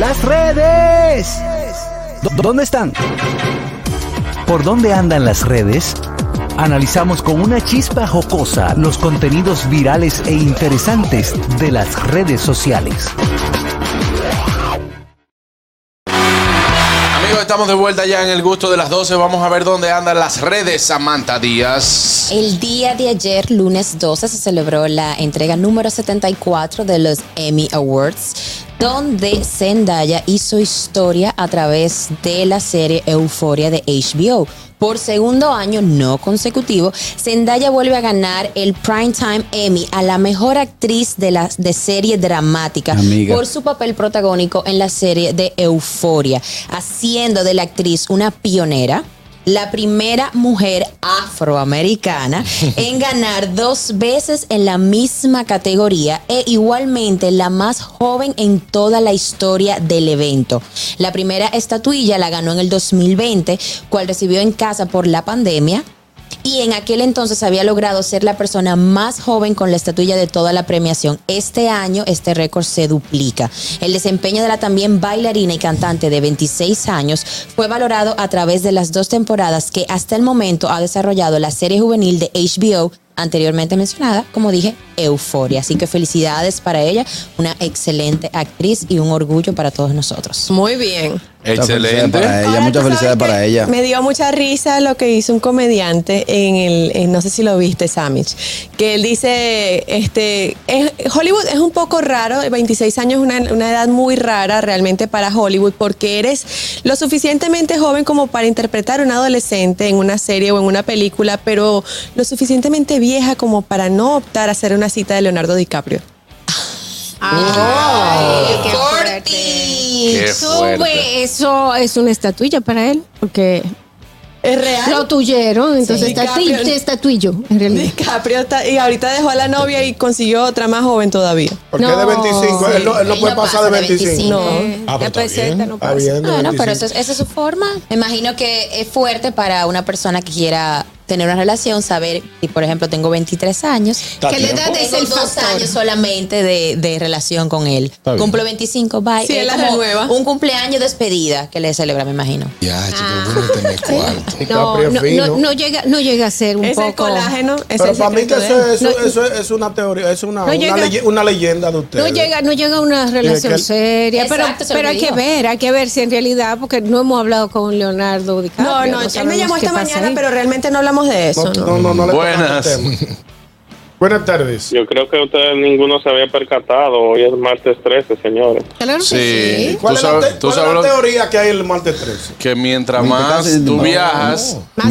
las redes. ¿Dó- ¿Dónde están? ¿Por dónde andan las redes? Analizamos con una chispa jocosa los contenidos virales e interesantes de las redes sociales. Amigos, estamos de vuelta ya en el gusto de las 12. Vamos a ver dónde andan las redes, Samantha Díaz. El día de ayer, lunes 12, se celebró la entrega número 74 de los Emmy Awards, donde Zendaya hizo historia a través de la serie Euforia de HBO. Por segundo año no consecutivo, Zendaya vuelve a ganar el Primetime Emmy a la mejor actriz de la de serie dramática Amiga. por su papel protagónico en la serie de Euforia, haciendo de la actriz una pionera la primera mujer afroamericana en ganar dos veces en la misma categoría e igualmente la más joven en toda la historia del evento. La primera estatuilla la ganó en el 2020, cual recibió en casa por la pandemia. Y en aquel entonces había logrado ser la persona más joven con la estatuilla de toda la premiación. Este año este récord se duplica. El desempeño de la también bailarina y cantante de 26 años fue valorado a través de las dos temporadas que hasta el momento ha desarrollado la serie juvenil de HBO anteriormente mencionada, como dije, Euforia. Así que felicidades para ella, una excelente actriz y un orgullo para todos nosotros. Muy bien. Excelente. Para ella, muchas felicidades para ella. Me dio mucha risa lo que hizo un comediante en el, en- no sé si lo viste, Samich, que él dice, este, es- Hollywood es un poco raro, 26 años es una, una edad muy rara realmente para Hollywood, porque eres lo suficientemente joven como para interpretar a un adolescente en una serie o en una película, pero lo suficientemente vieja como para no optar a hacer una cita de Leonardo DiCaprio. Ay, qué fuerte. Qué Eso, fuerte. güey, eso es una estatuilla para él, porque ¿Es real? lo tuyeron, entonces Sí, estati- DiCaprio. estatuillo, en realidad. DiCaprio está- y ahorita dejó a la novia y consiguió otra más joven todavía. Porque No, es de 25. Él no, él no Él puede no pasar pasa de de 25. 25. No. Eh, Ah, pues la está peseta bien, no está pasa. bien, de Bueno, pero 25. eso es- esa es su forma. Me imagino que es fuerte para una persona que quiera tener una relación, saber si, por ejemplo, tengo 23 años, que la edad es el dos factor. años solamente de, de relación con él. Cumplo 25, bye. Sí, Es él la como renueva. Un cumpleaños despedida que le celebra, me imagino. Ya, chico, cuarto. No, no, no, no llega, no llega a ser un Es el poco. colágeno, es Pero el para mí que eso, eso, eso es una teoría, es una, no una, llega- una leyenda de ustedes. No llega, no llega a una relación que- seria, pero, Exacto, pero hay que ver, hay que ver si en realidad, porque no hemos hablado con Leonardo No, DiCaprio. no, él me llamó esta mañana, pero realmente no hablamos de eso. No, ¿no? no, no, no le Buenas. Buenas tardes. Yo creo que ustedes ninguno se había percatado. Hoy es martes 13, señores. Claro que Sí. sí. ¿Cuál, Tú es, la, te- cuál sabes teoría que hay el martes 13? Que mientras Mientras más tú no, viajas, Más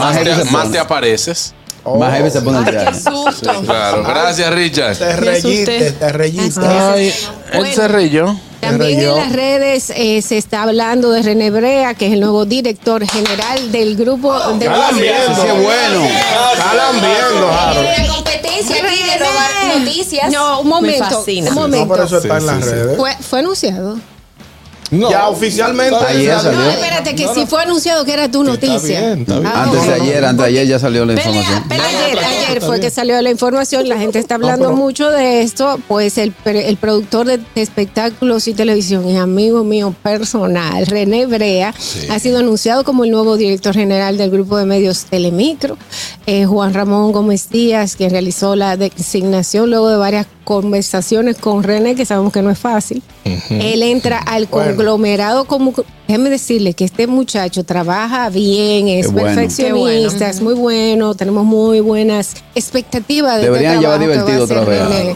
más, te apareces. Más heavy se pone el qué susto. Claro. Gracias, Richard. Te asusté. te reyiste. Ay, él se reyó. También en las redes eh, se está hablando de René Brea, que es el nuevo director general del grupo de Está lambiendo. Sí, bueno. Está lambiendo, Harold. Competencia aquí de robar noticias. No, un momento. fascina. Un No, momento. por eso está en las redes. Fue, fue anunciado. Ya oficialmente. Ayer salió. No, espérate, que si fue anunciado que era tu noticia. bien, está bien. Ah, Antes de ayer, antes de ayer ya salió la información. Ayer, ayer fue que salió la información, la gente está hablando pero- mucho de esto, pues el, el productor de espectáculos y televisión y amigo mío personal, René Brea, ha sido anunciado como el nuevo director general del grupo de medios Telemicro. Eh, Juan Ramón Gómez Díaz, que realizó la designación luego de varias conversaciones con René, que sabemos que no es fácil. Él entra al Bueno. Conglomerado como... Déjeme decirle que este muchacho trabaja bien, es Qué bueno. perfeccionista, es muy bueno, tenemos muy buenas expectativas de Deberían este llevar trabajo que divertido va a otra vez.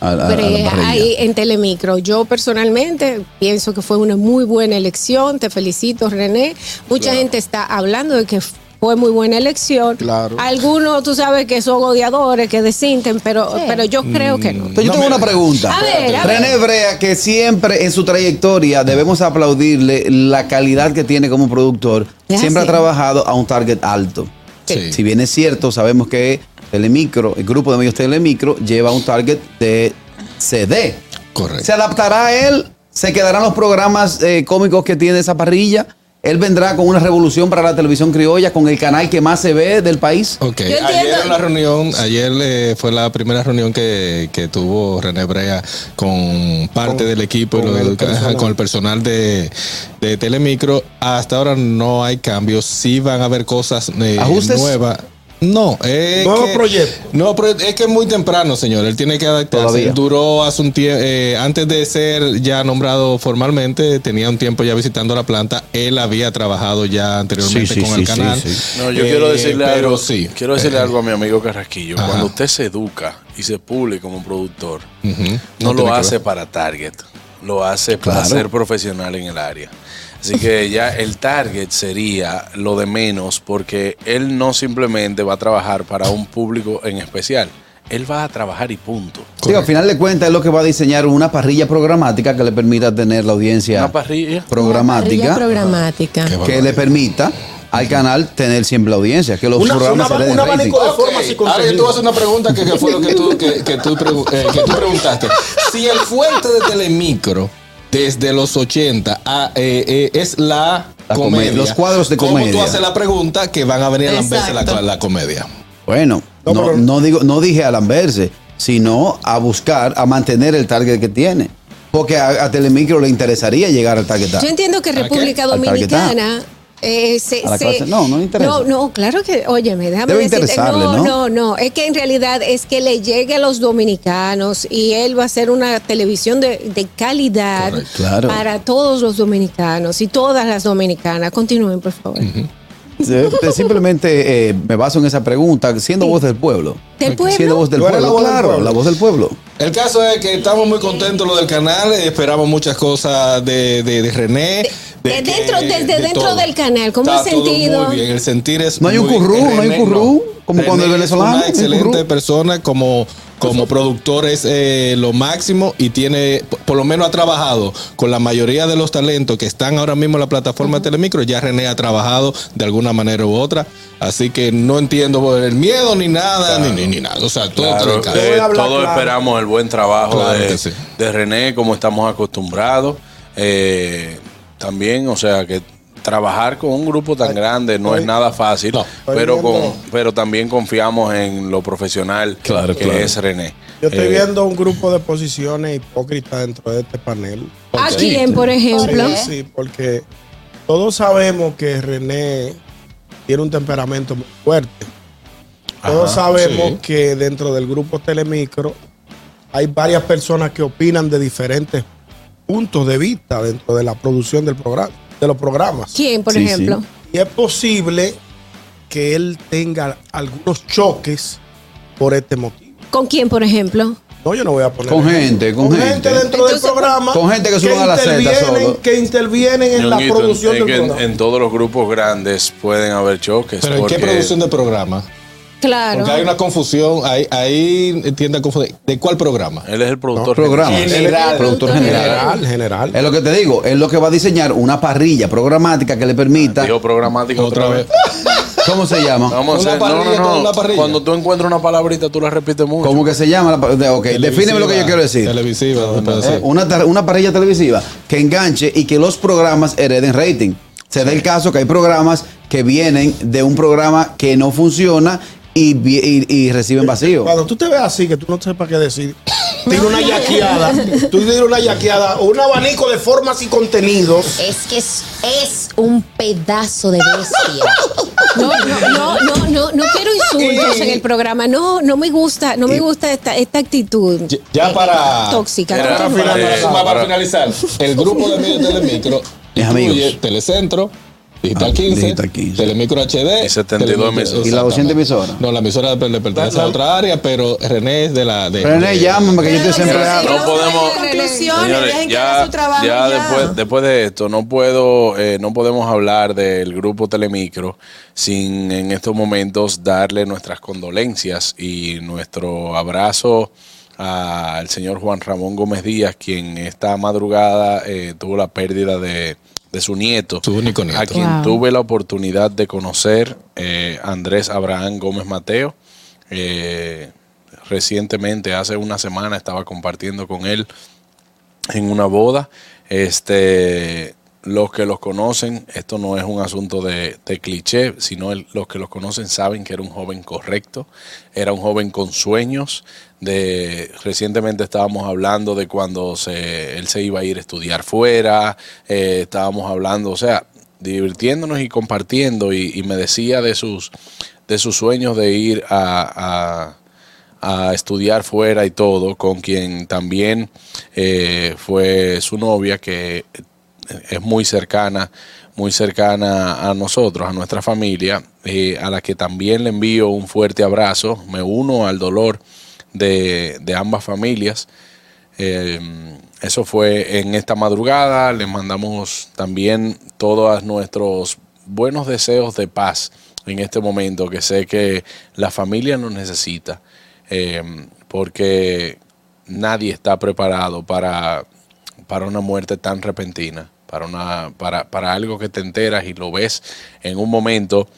a- a parrilla. ahí en Telemicro. Yo personalmente pienso que fue una muy buena elección. Te felicito, René. Mucha gente está hablando de que fue muy buena elección. Claro. Algunos, tú sabes que son odiadores, que desinten, pero, pero yo creo que no. Entonces, yo tengo una pregunta. A ver, a René Brea, que siempre en su trayectoria debemos aplaudirle la calidad que tiene como productor, Es siempre así. ha trabajado a un target alto. Sí. Si bien es cierto, sabemos que Telemicro, el grupo de medios Telemicro, lleva un target de CD. Correcto. ¿Se adaptará a él? ¿Se quedarán los programas eh, cómicos que tiene esa parrilla? Él vendrá con una revolución para la televisión criolla, con el canal que más se ve del país. Ok, ayer en la reunión, ayer eh, fue la primera reunión que, que tuvo René Brea con parte Con- del equipo y con lo- el personal. con el personal de, de Telemicro. Hasta ahora no hay cambios, sí van a haber cosas eh, nuevas. No, es Nuevo que, proyecto. No, pero es que es muy temprano, señor. Él tiene que adaptarse. Todavía. Duró hace un tiempo, antes de ser ya nombrado formalmente, tenía un tiempo ya visitando la planta. Él había trabajado ya anteriormente Sí, sí, con sí, el sí, canal. sí. No, yo Eh, quiero decirle pero algo. sí. Quiero decirle Eh, algo a mi amigo Carrasquillo. Ajá. Cuando usted se educa y se pule como productor, Ujú. no, No lo hace ver. para Target, lo hace para ser profesional en el área. Así que ya el target sería lo de menos porque él no simplemente va a trabajar para un público en especial. Él va a trabajar y punto. Sí, al final de cuentas es lo que va a diseñar una parrilla programática que le permita tener la audiencia Una parrilla. programática Parrilla programática. Que le permita al canal tener siempre la audiencia, que los Una- programas una- un rating. abanico de Ok, formas y Ahora yo te voy a contenidos. hacer una pregunta que, que fue lo que tú, que, que tú, pregu- eh, que tú preguntaste. Si el fuerte de Telemicro desde los 80 a, eh, eh, es la, La comedia, comedia, los cuadros de ¿cómo comedia. tú haces la pregunta que van a venir a lamberse la, comedia? Bueno, No, no, digo, no dije a lamberse, sino a buscar, a mantener el target que tiene. Porque a, a Telemicro le interesaría llegar al target. Yo entiendo que? República Dominicana eh, se, A la se- clase- no, no le interesa. No, no, claro que, óyeme, déjame Debe decirte, no, ¿no? no, no, es que en realidad es que le llegue a los dominicanos y él va a hacer una televisión de, de calidad. Claro. para todos los dominicanos y todas las dominicanas. Continúen, por favor. Simplemente eh, me baso en esa pregunta, siendo voz del pueblo. ¿Del pueblo? Siendo voz del eres la pueblo, voz del claro, pueblo. la voz del pueblo. El caso es que estamos muy contentos lo del canal, eh, esperamos muchas cosas de, de, de René. De que- dentro- desde de dentro todo. del canal, ¿cómo Está el todo sentido? Muy bien, el sentir es No hay un currú, no hay un René currú, como cuando el René venezolano, Es una excelente persona como, como productor es eh, lo máximo y tiene, por- lo menos ha trabajado con la mayoría de los talentos que están ahora mismo en la plataforma de Telemicro. Ya René ha trabajado de alguna manera u otra. Así que no entiendo el miedo ni nada, ni, ni, ni nada. O sea, todo Claro, eh, todos claro. esperamos el buen trabajo Claro de, sí. de René, como estamos acostumbrados. Eh, también, o sea, que trabajar con un grupo tan grande no es nada fácil, No. pero, con, pero también confiamos en lo profesional Claro, que claro. es René. Yo estoy Eh, viendo un grupo de posiciones hipócritas dentro de este panel. ¿A quién, por ejemplo? Sí, sí, porque todos sabemos que René tiene un temperamento muy fuerte. Todos Ajá, sabemos sí. que dentro del grupo Telemicro hay varias personas que opinan de diferentes puntos de vista dentro de la producción del programa, de los programas. ¿Quién, por Sí, ejemplo? sí. Y es posible que él tenga algunos choques por este motivo. ¿Con quién, por ejemplo? No, yo no voy a poner. Con gente, con gente. dentro del Entonces, programa. con gente que suban a la solo. Que intervienen en la producción es del que en, programa. en todos los grupos grandes pueden haber choques. Pero ¿en qué producción de programa? Claro. Porque hay una confusión, ahí, ahí tiende a confundir. ¿De cuál programa? Él es el productor. Programa. General. Productor general. General, general. Es lo que te digo, es lo que va a diseñar una parrilla programática que le permita. Dijo programático Otra vez. ¿Cómo se llama? Vamos a hacer, no, parrilla no, no. una parrilla. Cuando tú encuentras una palabrita, tú la repites mucho. ¿Cómo que se llama? la ok, defíneme lo que yo quiero decir. Televisiva, Eh, una, una parrilla televisiva que enganche y que los programas hereden rating. Se da el caso que hay programas que vienen de un programa que no funciona y, vi- y- y reciben vacío. Cuando tú te ves así, que tú no sepas qué decir, tira una yaqueada, tú tiras una yaqueada, un abanico de formas y contenidos. Es que es, es un pedazo de bestia. No, no, no, no, no, no quiero insultos en el programa. No, no me gusta, no me gusta esta, esta actitud Ya- Ya para. tóxica. Para, Eh, para para- finalizar, el grupo de medios Telemicro Mis incluye amigos. Telecentro, Digital Ah, 15, Digital 15. Telemicro HD Y 72 Telemicro- emisoras. ¿Y la 200 exactamente. emisoras? No, la emisora le pertenece a otra área, pero René es de la. De, René, de- llámame que yo estoy desempleado. No podemos- Conclusiones, Señores, trabajo. ya ya. Después, después de esto, no puedo, eh, no podemos hablar del grupo Telemicro sin en estos momentos darle nuestras condolencias y nuestro abrazo al señor Juan Ramón Gómez Díaz, quien esta madrugada eh, tuvo la pérdida de, de su nieto, Su único nieto. a quien Wow. tuve la oportunidad de conocer, eh, Andrés Abraham Gómez Mateo. Eh, recientemente, hace una semana, estaba compartiendo con él en una boda. Este los que los conocen, esto no es un asunto de, de cliché, sino los que los conocen saben que era un joven correcto, era un joven con sueños. De, recientemente estábamos hablando de cuando se, él se iba a ir a estudiar fuera, eh, estábamos hablando, o sea, divirtiéndonos y compartiendo y, me decía de sus, de sus sueños de ir a- a, a estudiar fuera y todo, con quien también eh, fue su novia, que es muy cercana, muy cercana a nosotros, a nuestra familia, eh, a la que también le envío un fuerte abrazo, me uno al dolor de, de ambas familias. Eh, eso fue en esta madrugada. Les mandamos también todos nuestros buenos deseos de paz en este momento, que sé que la familia nos necesita, eh, porque nadie está preparado para, para una muerte tan repentina, para, una, para, para algo que te enteras y lo ves en un momento.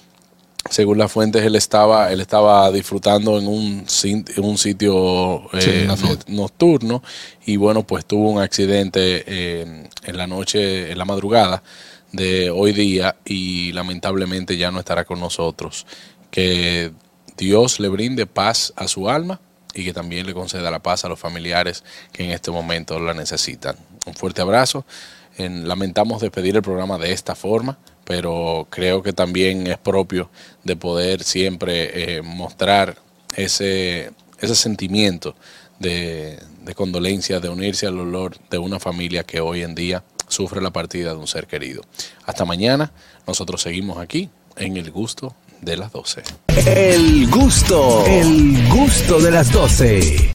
Según las fuentes, él estaba, él estaba disfrutando en un, en un sitio eh, Sí, nocturno. Y bueno, pues tuvo un accidente eh, en la noche, en la madrugada de hoy día y lamentablemente ya no estará con nosotros. Que Dios le brinde paz a su alma y que también le conceda la paz a los familiares que en este momento la necesitan. Un fuerte abrazo. En- lamentamos despedir el programa de esta forma, pero creo que también es propio de poder siempre eh, mostrar ese, ese sentimiento de, de condolencia, de unirse al dolor de una familia que hoy en día sufre la partida de un ser querido. Hasta mañana, nosotros seguimos aquí en el gusto de las 12. El gusto, el gusto de las 12.